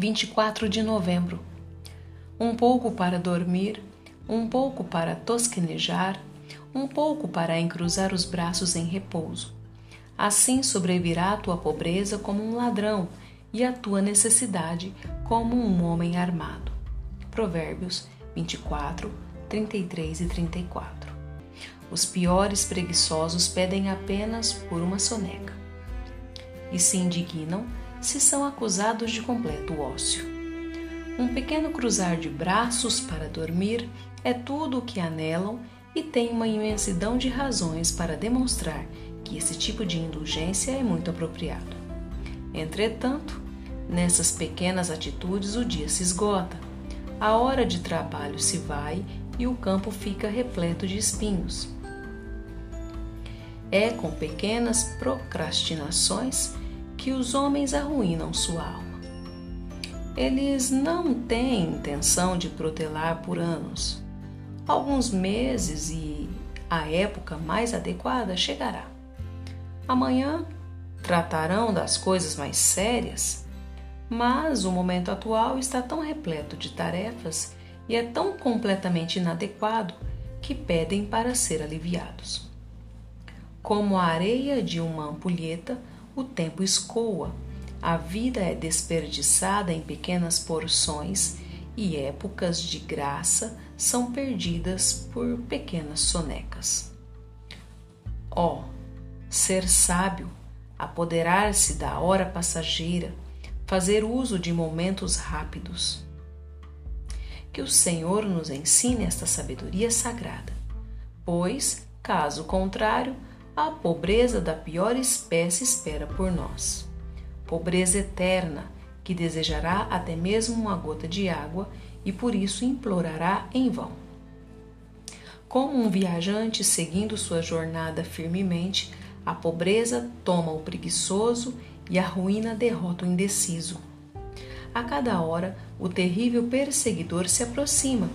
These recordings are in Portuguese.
24 de novembro. Um pouco para dormir, um pouco para tosquenejar, um pouco para encruzar os braços em repouso. Assim sobrevirá a tua pobreza como um ladrão e a tua necessidade como um homem armado. Provérbios 24, 33 e 34. Os piores preguiçosos pedem apenas por uma soneca e se indignam se são acusados de completo ócio. Um pequeno cruzar de braços para dormir é tudo o que anelam e tem uma imensidão de razões para demonstrar que esse tipo de indulgência é muito apropriado. Entretanto, nessas pequenas atitudes o dia se esgota, a hora de trabalho se vai e o campo fica repleto de espinhos. É com pequenas procrastinações que os homens arruinam sua alma. Eles não têm intenção de protelar por anos. Alguns meses e a época mais adequada chegará. Amanhã tratarão das coisas mais sérias, mas o momento atual está tão repleto de tarefas e é tão completamente inadequado que pedem para ser aliviados. Como a areia de uma ampulheta, o tempo escoa, a vida é desperdiçada em pequenas porções e épocas de graça são perdidas por pequenas sonecas. Ó, oh, ser sábio, apoderar-se da hora passageira, fazer uso de momentos rápidos. Que o Senhor nos ensine esta sabedoria sagrada, pois, caso contrário, a pobreza da pior espécie espera por nós. Pobreza eterna, que desejará até mesmo uma gota de água e por isso implorará em vão. Como um viajante seguindo sua jornada firmemente, a pobreza toma o preguiçoso e a ruína derrota o indeciso. A cada hora, o terrível perseguidor se aproxima.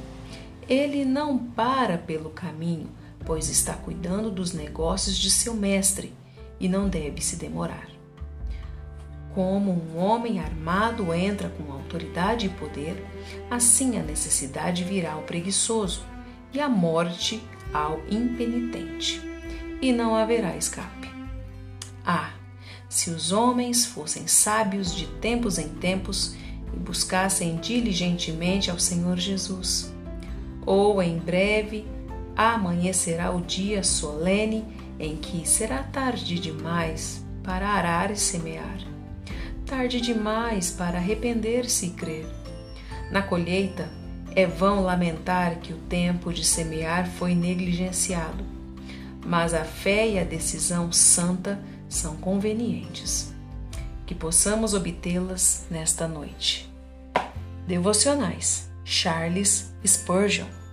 Ele não para pelo caminho, pois está cuidando dos negócios de seu mestre e não deve se demorar. Como um homem armado entra com autoridade e poder, assim a necessidade virá ao preguiçoso e a morte ao impenitente, e não haverá escape. Ah, se os homens fossem sábios de tempos em tempos e buscassem diligentemente ao Senhor Jesus, ou em breve amanhecerá o dia solene em que será tarde demais para arar e semear, tarde demais para arrepender-se e crer. Na colheita, é vão lamentar que o tempo de semear foi negligenciado, mas a fé e a decisão santa são convenientes. Que possamos obtê-las nesta noite. Devocionais Charles Spurgeon